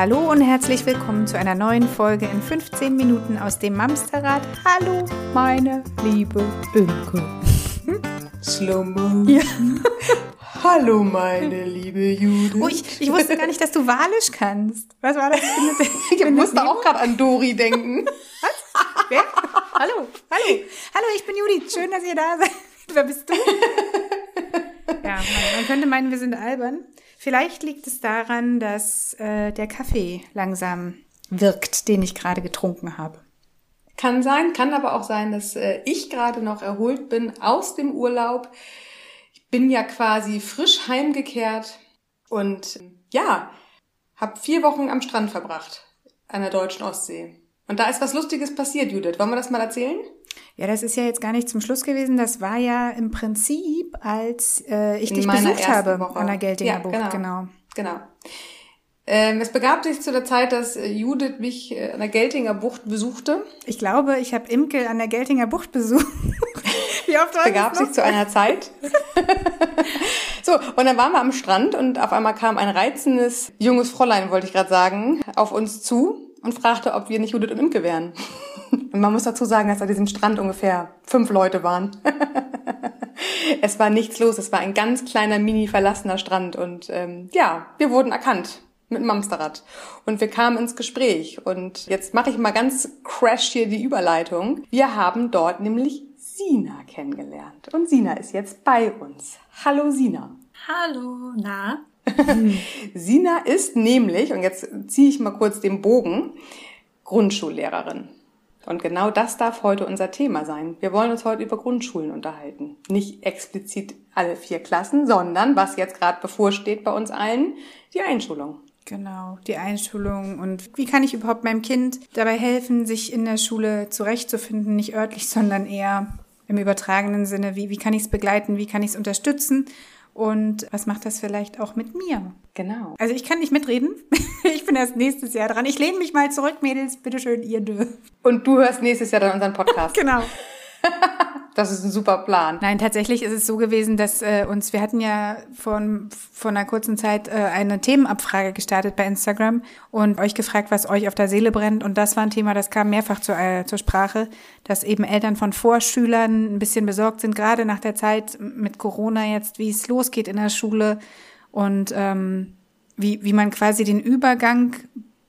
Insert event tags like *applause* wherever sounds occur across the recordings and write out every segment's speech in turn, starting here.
Hallo und herzlich willkommen zu einer neuen Folge in 15 Minuten aus dem Mamsterrad. Hallo, meine liebe Imke. Slow Mo. Ja. *laughs* Hallo, meine liebe Judith. Oh, ich, ich wusste gar nicht, dass du Walisch kannst. Was war das? *laughs* ich musste auch gerade an Dori denken. *laughs* Was? Wer? Hallo, hallo. Hallo, ich bin Judith. Schön, dass ihr da seid. Wer bist du? Ja, man, man könnte meinen, wir sind albern. Vielleicht liegt es daran, dass äh, der Kaffee langsam wirkt, den ich gerade getrunken habe. Kann sein, kann aber auch sein, dass äh, ich gerade noch erholt bin aus dem Urlaub. Ich bin ja quasi frisch heimgekehrt und ja, habe vier Wochen am Strand verbracht an der deutschen Ostsee. Und da ist was Lustiges passiert, Judith. Wollen wir das mal erzählen? Ja, das ist ja jetzt gar nicht zum Schluss gewesen. Das war ja im Prinzip, als äh, ich In dich besucht habe Woche. an der Geltinger ja, Bucht. Genau. Genau. genau. Ähm, es begab sich zu der Zeit, dass äh, Judith mich äh, an der Geltinger Bucht besuchte. Ich glaube, ich habe Imkel an der Geltinger Bucht besucht. *laughs* Wie oft war es begab sich zu einer Zeit. *laughs* so, und dann waren wir am Strand und auf einmal kam ein reizendes junges Fräulein, wollte ich gerade sagen, auf uns zu und fragte, ob wir nicht Judith und Imke wären. *laughs* Und man muss dazu sagen, dass an diesem Strand ungefähr fünf Leute waren. *laughs* es war nichts los, es war ein ganz kleiner, mini verlassener Strand und ähm, ja, wir wurden erkannt mit dem Amsterrad. Und wir kamen ins Gespräch. Und jetzt mache ich mal ganz crash hier die Überleitung. Wir haben dort nämlich Sina kennengelernt. Und Sina ist jetzt bei uns. Hallo Sina. Hallo, na? *laughs* Sina ist nämlich, und jetzt ziehe ich mal kurz den Bogen, Grundschullehrerin. Und genau das darf heute unser Thema sein. Wir wollen uns heute über Grundschulen unterhalten. Nicht explizit alle vier Klassen, sondern was jetzt gerade bevorsteht bei uns allen, die Einschulung. Genau, die Einschulung und wie kann ich überhaupt meinem Kind dabei helfen, sich in der Schule zurechtzufinden, nicht örtlich, sondern eher im übertragenen Sinne, wie, wie kann ich es begleiten, wie kann ich es unterstützen und was macht das vielleicht auch mit mir? Genau. Also ich kann nicht mitreden. *laughs* Ich bin erst nächstes Jahr dran. Ich lehne mich mal zurück, Mädels. Bitteschön, ihr dürft. Und du hörst nächstes Jahr dann unseren Podcast. *laughs* genau. *laughs* Das ist ein super Plan. Nein, tatsächlich ist es so gewesen, dass äh, uns, wir hatten ja vor, vor einer kurzen Zeit äh, eine Themenabfrage gestartet bei Instagram und euch gefragt, was euch auf der Seele brennt. Und das war ein Thema, das kam mehrfach zu, äh, zur Sprache, dass eben Eltern von Vorschülern ein bisschen besorgt sind, gerade nach der Zeit mit Corona jetzt, wie es losgeht in der Schule und ähm, wie, wie man quasi den Übergang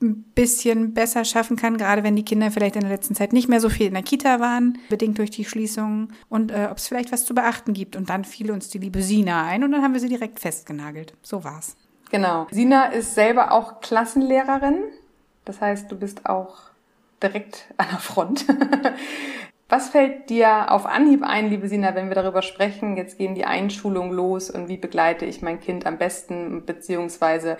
ein bisschen besser schaffen kann, gerade wenn die Kinder vielleicht in der letzten Zeit nicht mehr so viel in der Kita waren, bedingt durch die Schließungen und äh, ob es vielleicht was zu beachten gibt. Und dann fiel uns die liebe Sina ein und dann haben wir sie direkt festgenagelt. So war's. Genau. Sina ist selber auch Klassenlehrerin. Das heißt, du bist auch direkt an der Front. *laughs* Was fällt dir auf Anhieb ein, liebe Sina, wenn wir darüber sprechen? Jetzt gehen die Einschulungen los und wie begleite ich mein Kind am besten, beziehungsweise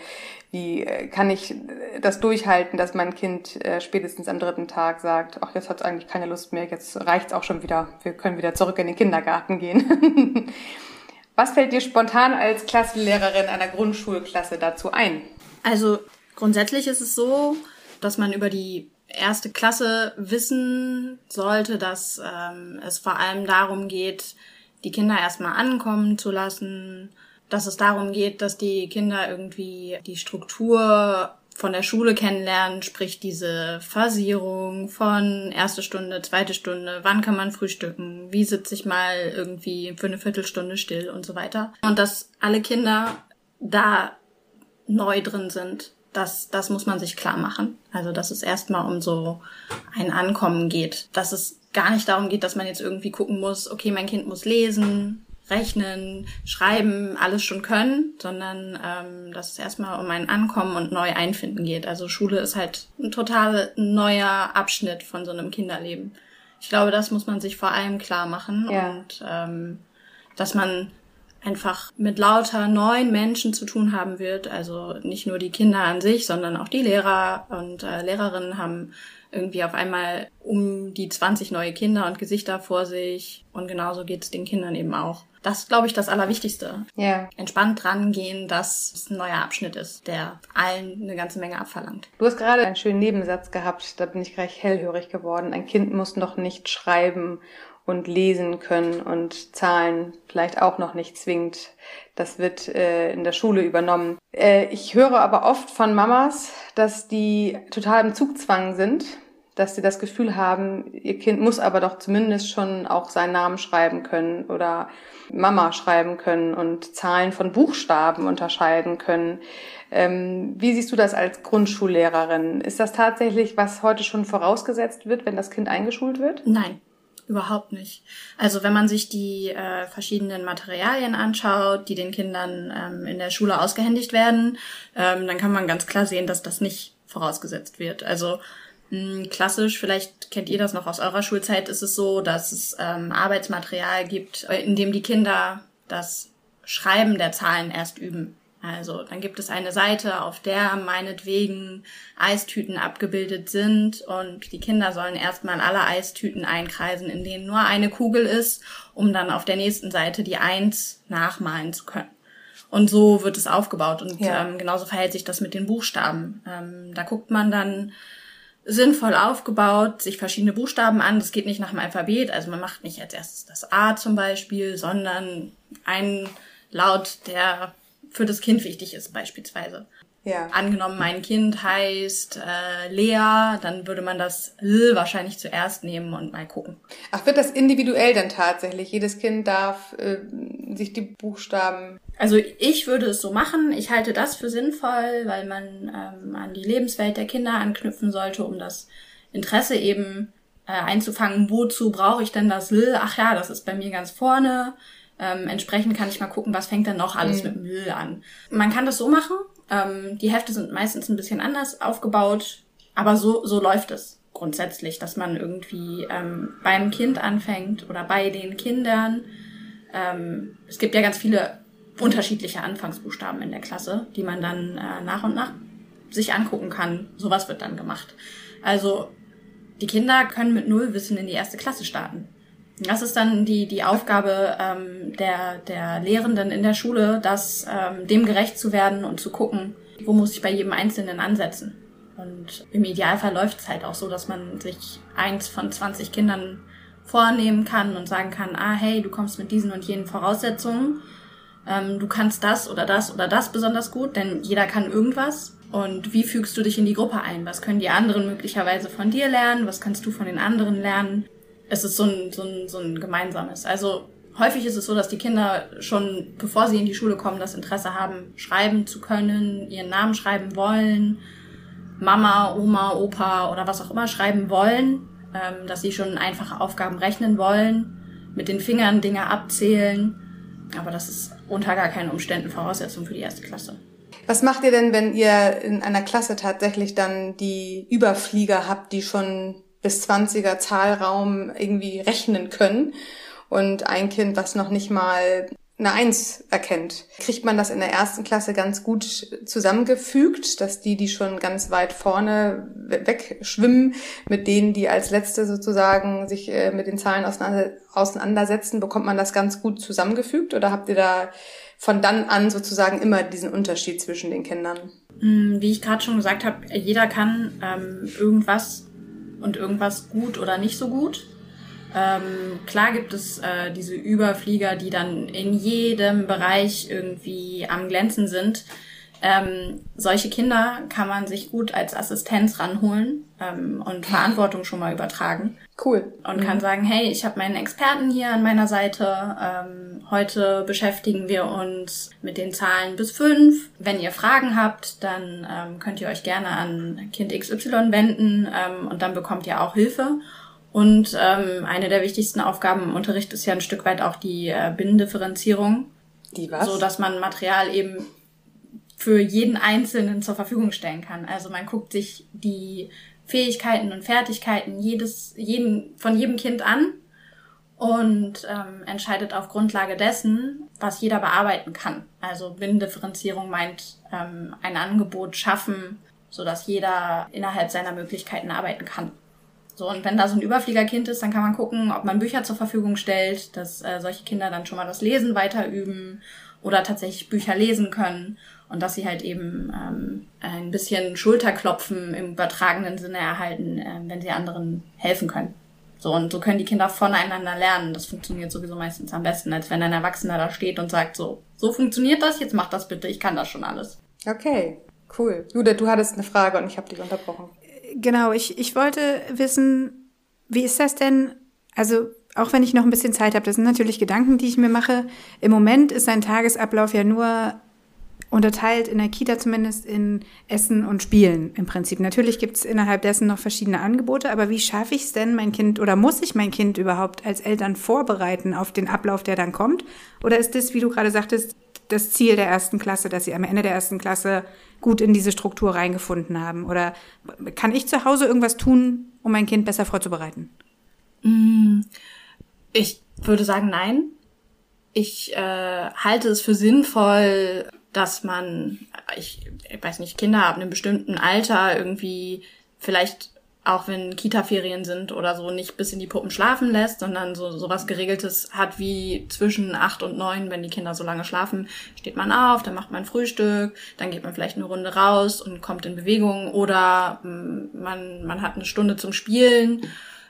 wie äh, kann ich äh, das durchhalten, dass mein Kind äh, spätestens am dritten Tag sagt, ach, jetzt hat es eigentlich keine Lust mehr, jetzt reicht's auch schon wieder, wir können wieder zurück in den Kindergarten gehen. *laughs* Was fällt dir spontan als Klassenlehrerin einer Grundschulklasse dazu ein? Also grundsätzlich ist es so, dass man über die erste Klasse wissen sollte, dass ähm, es vor allem darum geht, die Kinder erstmal ankommen zu lassen, dass es darum geht, dass die Kinder irgendwie die Struktur von der Schule kennenlernen, sprich diese Phasierung von erste Stunde, zweite Stunde, wann kann man frühstücken, wie sitze ich mal irgendwie für eine Viertelstunde still und so weiter. Und dass alle Kinder da neu drin sind das, das muss man sich klar machen. Also, dass es erstmal um so ein Ankommen geht. Dass es gar nicht darum geht, dass man jetzt irgendwie gucken muss, okay, mein Kind muss lesen, rechnen, schreiben, alles schon können, sondern ähm, dass es erstmal um ein Ankommen und neu einfinden geht. Also Schule ist halt ein total neuer Abschnitt von so einem Kinderleben. Ich glaube, das muss man sich vor allem klar machen ja. und ähm, dass man einfach mit lauter neuen Menschen zu tun haben wird. Also nicht nur die Kinder an sich, sondern auch die Lehrer und äh, Lehrerinnen haben irgendwie auf einmal um die 20 neue Kinder und Gesichter vor sich. Und genauso geht es den Kindern eben auch. Das ist, glaube ich, das Allerwichtigste. Ja. Entspannt rangehen, dass es ein neuer Abschnitt ist, der allen eine ganze Menge abverlangt. Du hast gerade einen schönen Nebensatz gehabt, da bin ich gleich hellhörig geworden. Ein Kind muss noch nicht schreiben und lesen können und Zahlen vielleicht auch noch nicht zwingend. Das wird äh, in der Schule übernommen. Äh, ich höre aber oft von Mamas, dass die total im Zugzwang sind, dass sie das Gefühl haben, ihr Kind muss aber doch zumindest schon auch seinen Namen schreiben können oder Mama schreiben können und Zahlen von Buchstaben unterscheiden können. Ähm, wie siehst du das als Grundschullehrerin? Ist das tatsächlich, was heute schon vorausgesetzt wird, wenn das Kind eingeschult wird? Nein. Überhaupt nicht. Also wenn man sich die äh, verschiedenen Materialien anschaut, die den Kindern ähm, in der Schule ausgehändigt werden, ähm, dann kann man ganz klar sehen, dass das nicht vorausgesetzt wird. Also mh, klassisch, vielleicht kennt ihr das noch aus eurer Schulzeit, ist es so, dass es ähm, Arbeitsmaterial gibt, äh, in dem die Kinder das Schreiben der Zahlen erst üben. Also dann gibt es eine Seite, auf der meinetwegen Eistüten abgebildet sind und die Kinder sollen erstmal alle Eistüten einkreisen, in denen nur eine Kugel ist, um dann auf der nächsten Seite die Eins nachmalen zu können. Und so wird es aufgebaut und ja. ähm, genauso verhält sich das mit den Buchstaben. Ähm, da guckt man dann sinnvoll aufgebaut, sich verschiedene Buchstaben an. Das geht nicht nach dem Alphabet, also man macht nicht als erstes das A zum Beispiel, sondern ein Laut, der für das Kind wichtig ist beispielsweise. Ja. Angenommen, mein Kind heißt äh, Lea, dann würde man das L wahrscheinlich zuerst nehmen und mal gucken. Ach, wird das individuell dann tatsächlich? Jedes Kind darf äh, sich die Buchstaben. Also ich würde es so machen. Ich halte das für sinnvoll, weil man ähm, an die Lebenswelt der Kinder anknüpfen sollte, um das Interesse eben äh, einzufangen. Wozu brauche ich denn das L? Ach ja, das ist bei mir ganz vorne. Ähm, entsprechend kann ich mal gucken, was fängt denn noch alles mhm. mit Müll an. Man kann das so machen. Ähm, die Hefte sind meistens ein bisschen anders aufgebaut, aber so, so läuft es grundsätzlich, dass man irgendwie ähm, beim Kind anfängt oder bei den Kindern. Ähm, es gibt ja ganz viele unterschiedliche Anfangsbuchstaben in der Klasse, die man dann äh, nach und nach sich angucken kann. Sowas wird dann gemacht. Also die Kinder können mit null Wissen in die erste Klasse starten. Das ist dann die, die Aufgabe ähm, der, der Lehrenden in der Schule, das ähm, dem gerecht zu werden und zu gucken, wo muss ich bei jedem Einzelnen ansetzen. Und im Idealfall läuft es halt auch so, dass man sich eins von 20 Kindern vornehmen kann und sagen kann, ah hey, du kommst mit diesen und jenen Voraussetzungen, ähm, du kannst das oder das oder das besonders gut, denn jeder kann irgendwas. Und wie fügst du dich in die Gruppe ein? Was können die anderen möglicherweise von dir lernen? Was kannst du von den anderen lernen? Es ist so ein, so ein, so ein gemeinsames. Also häufig ist es so, dass die Kinder schon, bevor sie in die Schule kommen, das Interesse haben, schreiben zu können, ihren Namen schreiben wollen, Mama, Oma, Opa oder was auch immer schreiben wollen, ähm, dass sie schon einfache Aufgaben rechnen wollen, mit den Fingern Dinge abzählen. Aber das ist unter gar keinen Umständen Voraussetzung für die erste Klasse. Was macht ihr denn, wenn ihr in einer Klasse tatsächlich dann die Überflieger habt, die schon bis 20er Zahlraum irgendwie rechnen können und ein Kind, was noch nicht mal eine Eins erkennt. Kriegt man das in der ersten Klasse ganz gut zusammengefügt, dass die, die schon ganz weit vorne wegschwimmen, mit denen, die als Letzte sozusagen sich äh, mit den Zahlen auseinandersetzen, bekommt man das ganz gut zusammengefügt oder habt ihr da von dann an sozusagen immer diesen Unterschied zwischen den Kindern? Mm, wie ich gerade schon gesagt habe, jeder kann ähm, irgendwas und irgendwas gut oder nicht so gut. Ähm, klar gibt es äh, diese Überflieger, die dann in jedem Bereich irgendwie am Glänzen sind. Ähm, solche Kinder kann man sich gut als Assistenz ranholen ähm, und Verantwortung schon mal übertragen. Cool. Und mhm. kann sagen, hey, ich habe meinen Experten hier an meiner Seite. Ähm, heute beschäftigen wir uns mit den Zahlen bis fünf. Wenn ihr Fragen habt, dann ähm, könnt ihr euch gerne an Kind XY wenden ähm, und dann bekommt ihr auch Hilfe. Und ähm, eine der wichtigsten Aufgaben im Unterricht ist ja ein Stück weit auch die äh, Binnendifferenzierung. Die was? So dass man Material eben für jeden Einzelnen zur Verfügung stellen kann. Also man guckt sich die Fähigkeiten und Fertigkeiten jedes, jeden, von jedem Kind an und ähm, entscheidet auf Grundlage dessen, was jeder bearbeiten kann. Also Binnendifferenzierung meint ähm, ein Angebot schaffen, so dass jeder innerhalb seiner Möglichkeiten arbeiten kann. So, und wenn da so ein Überfliegerkind ist, dann kann man gucken, ob man Bücher zur Verfügung stellt, dass äh, solche Kinder dann schon mal das Lesen weiterüben oder tatsächlich Bücher lesen können und dass sie halt eben ähm, ein bisschen Schulterklopfen im übertragenen Sinne erhalten, äh, wenn sie anderen helfen können. So, und so können die Kinder voneinander lernen. Das funktioniert sowieso meistens am besten, als wenn ein Erwachsener da steht und sagt so, so funktioniert das, jetzt mach das bitte, ich kann das schon alles. Okay. Cool. Jude, du hattest eine Frage und ich habe dich unterbrochen. Genau, ich, ich wollte wissen, wie ist das denn? Also auch wenn ich noch ein bisschen Zeit habe, das sind natürlich Gedanken, die ich mir mache. Im Moment ist ein Tagesablauf ja nur unterteilt in der Kita zumindest in Essen und Spielen im Prinzip. Natürlich gibt es innerhalb dessen noch verschiedene Angebote, aber wie schaffe ich es denn, mein Kind oder muss ich mein Kind überhaupt als Eltern vorbereiten auf den Ablauf, der dann kommt? Oder ist das, wie du gerade sagtest, das Ziel der ersten Klasse, dass sie am Ende der ersten Klasse gut in diese Struktur reingefunden haben? Oder kann ich zu Hause irgendwas tun, um mein Kind besser vorzubereiten? Mm, ich würde sagen, nein. Ich äh, halte es für sinnvoll, dass man, ich, ich weiß nicht, Kinder ab einem bestimmten Alter irgendwie vielleicht auch wenn Kita-Ferien sind oder so, nicht bis in die Puppen schlafen lässt, sondern so sowas Geregeltes hat wie zwischen acht und neun, wenn die Kinder so lange schlafen, steht man auf, dann macht man Frühstück, dann geht man vielleicht eine Runde raus und kommt in Bewegung oder mm, man, man hat eine Stunde zum Spielen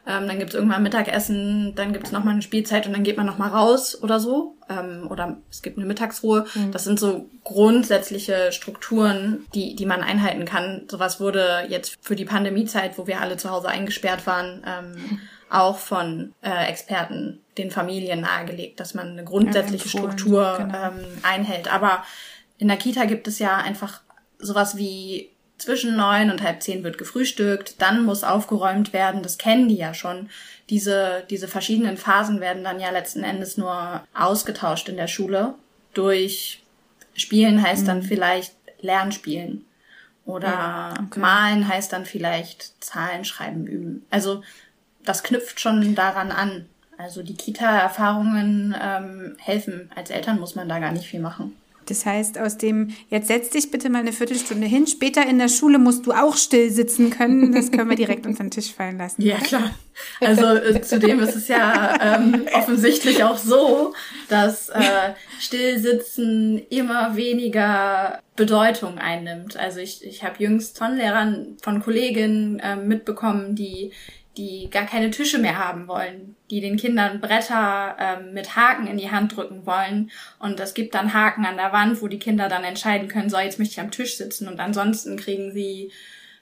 ähm, dann gibt's irgendwann Mittagessen, dann gibt's nochmal eine Spielzeit und dann geht man nochmal raus oder so. Ähm, oder es gibt eine Mittagsruhe. Mhm. Das sind so grundsätzliche Strukturen, die, die man einhalten kann. Sowas wurde jetzt für die Pandemiezeit, wo wir alle zu Hause eingesperrt waren, ähm, auch von äh, Experten den Familien nahegelegt, dass man eine grundsätzliche ja, Struktur genau. ähm, einhält. Aber in der Kita gibt es ja einfach sowas wie zwischen neun und halb zehn wird gefrühstückt, dann muss aufgeräumt werden, das kennen die ja schon. Diese, diese verschiedenen Phasen werden dann ja letzten Endes nur ausgetauscht in der Schule. Durch Spielen heißt mhm. dann vielleicht Lernspielen. Oder okay. Malen heißt dann vielleicht Zahlen schreiben üben. Also das knüpft schon daran an. Also die Kita-Erfahrungen ähm, helfen. Als Eltern muss man da gar nicht viel machen. Das heißt, aus dem, jetzt setz dich bitte mal eine Viertelstunde hin, später in der Schule musst du auch still sitzen können, das können wir direkt unter den Tisch fallen lassen. Ja, klar. Also äh, zudem ist es ja ähm, offensichtlich auch so, dass äh, Stillsitzen immer weniger Bedeutung einnimmt. Also ich, ich habe jüngst von Lehrern, von Kolleginnen äh, mitbekommen, die die gar keine Tische mehr haben wollen, die den Kindern Bretter ähm, mit Haken in die Hand drücken wollen. Und es gibt dann Haken an der Wand, wo die Kinder dann entscheiden können, so jetzt möchte ich am Tisch sitzen. Und ansonsten kriegen sie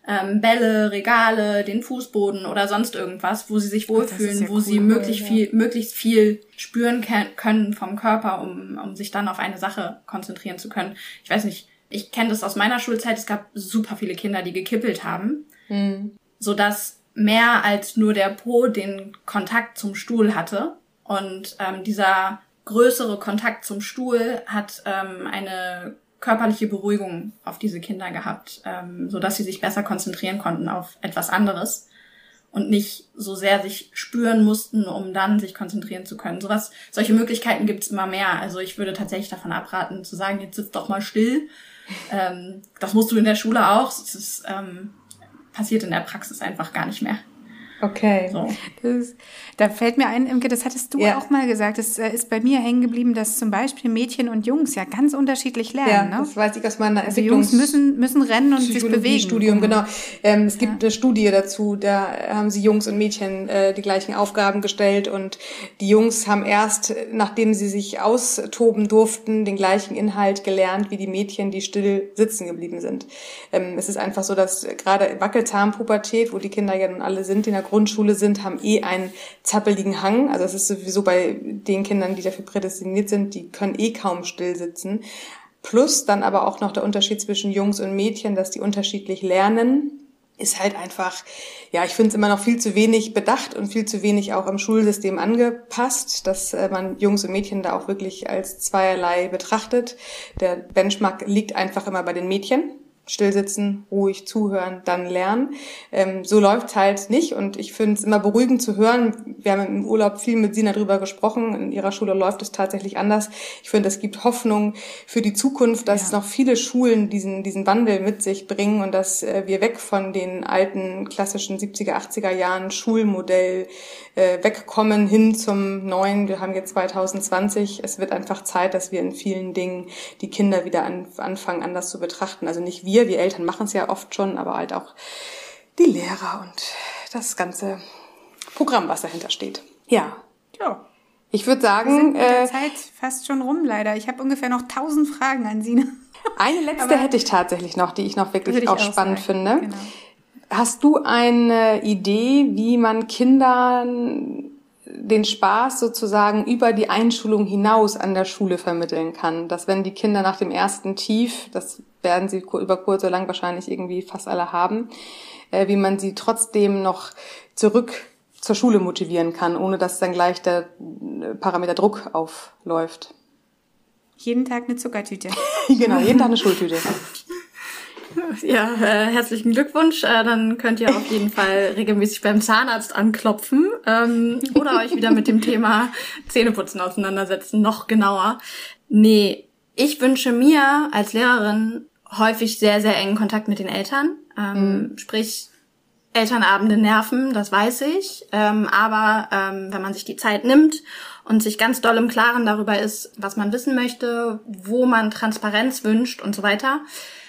ähm, Bälle, Regale, den Fußboden oder sonst irgendwas, wo sie sich wohlfühlen, ja wo cool, sie möglichst ja. viel, möglichst viel spüren können vom Körper, um, um sich dann auf eine Sache konzentrieren zu können. Ich weiß nicht, ich kenne das aus meiner Schulzeit, es gab super viele Kinder, die gekippelt haben, mhm. sodass mehr als nur der Po den Kontakt zum Stuhl hatte. Und ähm, dieser größere Kontakt zum Stuhl hat ähm, eine körperliche Beruhigung auf diese Kinder gehabt, ähm, so dass sie sich besser konzentrieren konnten auf etwas anderes und nicht so sehr sich spüren mussten, um dann sich konzentrieren zu können. Sowas, solche Möglichkeiten gibt's immer mehr. Also ich würde tatsächlich davon abraten, zu sagen, jetzt sitzt doch mal still. Ähm, das musst du in der Schule auch. Es ist ähm, passiert in der Praxis einfach gar nicht mehr. Okay. So. Das, da fällt mir ein, Imke, das hattest du ja. auch mal gesagt. Es äh, ist bei mir hängen geblieben, dass zum Beispiel Mädchen und Jungs ja ganz unterschiedlich lernen. Ja, ne? das weiß ich aus meiner also Jungs müssen, müssen rennen und sich bewegen. Studium, genau. Ähm, es gibt ja. eine Studie dazu, da haben sie Jungs und Mädchen äh, die gleichen Aufgaben gestellt und die Jungs haben erst, nachdem sie sich austoben durften, den gleichen Inhalt gelernt wie die Mädchen, die still sitzen geblieben sind. Ähm, es ist einfach so, dass gerade Wackelzahnpubertät, wo die Kinder ja nun alle sind, in der Grundschule sind, haben eh einen zappeligen Hang. Also es ist sowieso bei den Kindern, die dafür prädestiniert sind, die können eh kaum still sitzen. Plus dann aber auch noch der Unterschied zwischen Jungs und Mädchen, dass die unterschiedlich lernen ist halt einfach, ja, ich finde es immer noch viel zu wenig bedacht und viel zu wenig auch im Schulsystem angepasst, dass äh, man Jungs und Mädchen da auch wirklich als zweierlei betrachtet. Der Benchmark liegt einfach immer bei den Mädchen stillsitzen, ruhig zuhören, dann lernen. Ähm, so läuft's halt nicht und ich finde es immer beruhigend zu hören. Wir haben im Urlaub viel mit Sina darüber gesprochen. In ihrer Schule läuft es tatsächlich anders. Ich finde, es gibt Hoffnung für die Zukunft, dass ja. noch viele Schulen diesen, diesen Wandel mit sich bringen und dass äh, wir weg von den alten klassischen 70er, 80er Jahren Schulmodell äh, wegkommen hin zum neuen. Wir haben jetzt 2020. Es wird einfach Zeit, dass wir in vielen Dingen die Kinder wieder an, anfangen, anders zu betrachten. Also nicht wir wir, wir Eltern machen es ja oft schon, aber halt auch die Lehrer und das ganze Programm, was dahinter steht. Ja. Ja. Ich würde sagen, wir sind mit der äh, Zeit fast schon rum leider. Ich habe ungefähr noch tausend Fragen an Sie. *laughs* Eine letzte Aber hätte ich tatsächlich noch, die ich noch wirklich ich auch, auch spannend sagen. finde. Genau. Hast du eine Idee, wie man Kindern den Spaß sozusagen über die Einschulung hinaus an der Schule vermitteln kann. Dass wenn die Kinder nach dem ersten Tief, das werden sie über kurz oder lang wahrscheinlich irgendwie fast alle haben, äh, wie man sie trotzdem noch zurück zur Schule motivieren kann, ohne dass dann gleich der äh, Parameter Druck aufläuft. Jeden Tag eine Zuckertüte. *laughs* genau, jeden Tag eine Schultüte. *laughs* Ja, äh, herzlichen Glückwunsch. Äh, dann könnt ihr auf jeden Fall regelmäßig beim Zahnarzt anklopfen ähm, oder euch wieder mit dem Thema Zähneputzen auseinandersetzen, noch genauer. Nee, ich wünsche mir als Lehrerin häufig sehr, sehr engen Kontakt mit den Eltern. Ähm, mhm. Sprich, Elternabende nerven, das weiß ich. Ähm, aber ähm, wenn man sich die Zeit nimmt und sich ganz doll im Klaren darüber ist, was man wissen möchte, wo man Transparenz wünscht und so weiter,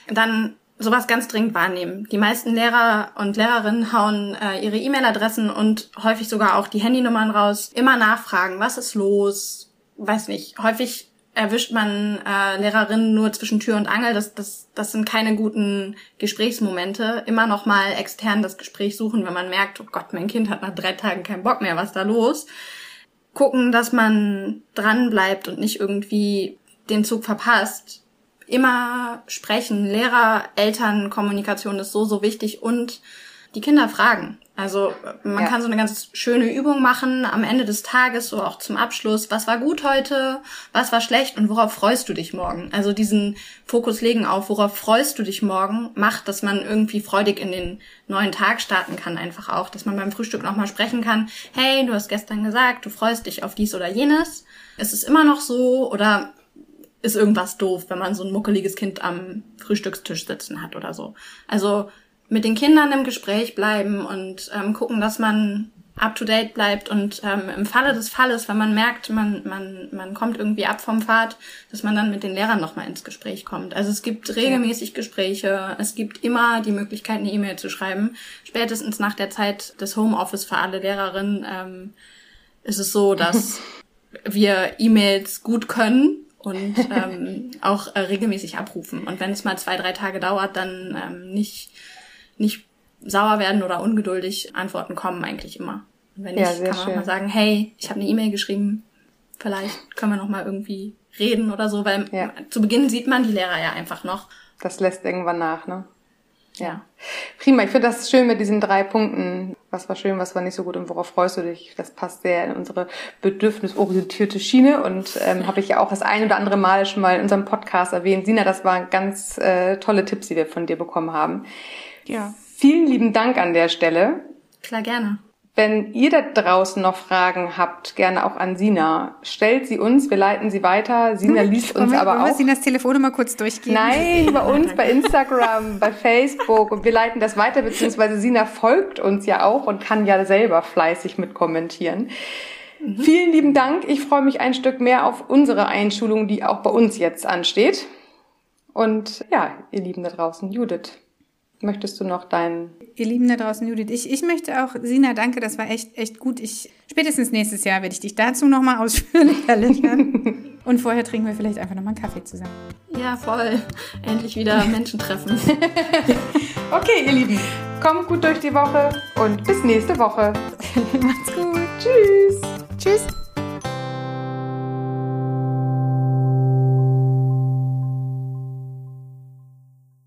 dann sowas ganz dringend wahrnehmen. Die meisten Lehrer und Lehrerinnen hauen äh, ihre E-Mail-Adressen und häufig sogar auch die Handynummern raus. Immer nachfragen, was ist los? Weiß nicht. Häufig erwischt man äh, Lehrerinnen nur zwischen Tür und Angel. Das, das, das sind keine guten Gesprächsmomente. Immer noch mal extern das Gespräch suchen, wenn man merkt, oh Gott, mein Kind hat nach drei Tagen keinen Bock mehr, was ist da los? Gucken, dass man dran bleibt und nicht irgendwie den Zug verpasst immer sprechen. Lehrer-Eltern-Kommunikation ist so, so wichtig und die Kinder fragen. Also man ja. kann so eine ganz schöne Übung machen am Ende des Tages, so auch zum Abschluss. Was war gut heute? Was war schlecht? Und worauf freust du dich morgen? Also diesen Fokus legen auf, worauf freust du dich morgen, macht, dass man irgendwie freudig in den neuen Tag starten kann einfach auch. Dass man beim Frühstück nochmal sprechen kann. Hey, du hast gestern gesagt, du freust dich auf dies oder jenes. Ist es immer noch so? Oder ist irgendwas doof, wenn man so ein muckeliges Kind am Frühstückstisch sitzen hat oder so. Also mit den Kindern im Gespräch bleiben und ähm, gucken, dass man up to date bleibt und ähm, im Falle des Falles, wenn man merkt, man, man, man kommt irgendwie ab vom Pfad, dass man dann mit den Lehrern nochmal ins Gespräch kommt. Also es gibt regelmäßig Gespräche, es gibt immer die Möglichkeit, eine E-Mail zu schreiben. Spätestens nach der Zeit des Homeoffice für alle Lehrerinnen ähm, ist es so, dass *laughs* wir E-Mails gut können und *laughs* ähm, auch äh, regelmäßig abrufen. Und wenn es mal zwei, drei Tage dauert, dann ähm, nicht, nicht sauer werden oder ungeduldig. Antworten kommen eigentlich immer. Und wenn ja, nicht, kann man schön. auch mal sagen, hey, ich habe eine E-Mail geschrieben, vielleicht können wir noch mal irgendwie reden oder so, weil ja. zu Beginn sieht man die Lehrer ja einfach noch. Das lässt irgendwann nach, ne? Ja. Prima, ich finde das schön mit diesen drei Punkten. Was war schön, was war nicht so gut und worauf freust du dich? Das passt sehr in unsere bedürfnisorientierte Schiene und ähm, habe ich ja auch das ein oder andere Mal schon mal in unserem Podcast erwähnt. Sina, das waren ganz äh, tolle Tipps, die wir von dir bekommen haben. Ja. Vielen lieben Dank an der Stelle. Klar, gerne. Wenn ihr da draußen noch Fragen habt, gerne auch an Sina. Stellt sie uns, wir leiten sie weiter. Sina hm, liest uns wir, aber auch. Wir Sinas Telefonnummer kurz durchgehen? Nein, bei *laughs* uns, bei Instagram, bei Facebook und wir leiten das weiter, beziehungsweise Sina folgt uns ja auch und kann ja selber fleißig mit kommentieren. Mhm. Vielen lieben Dank. Ich freue mich ein Stück mehr auf unsere Einschulung, die auch bei uns jetzt ansteht. Und ja, ihr Lieben da draußen, Judith. Möchtest du noch deinen. Ihr Lieben da draußen, Judith, ich, ich möchte auch, Sina, danke, das war echt, echt gut. Ich, spätestens nächstes Jahr werde ich dich dazu nochmal ausführlicher *laughs* lernen. Und vorher trinken wir vielleicht einfach nochmal einen Kaffee zusammen. Ja, voll. Endlich wieder Menschen treffen. *laughs* okay, ihr Lieben, kommt gut durch die Woche und bis nächste Woche. *laughs* Macht's gut. Tschüss. Tschüss.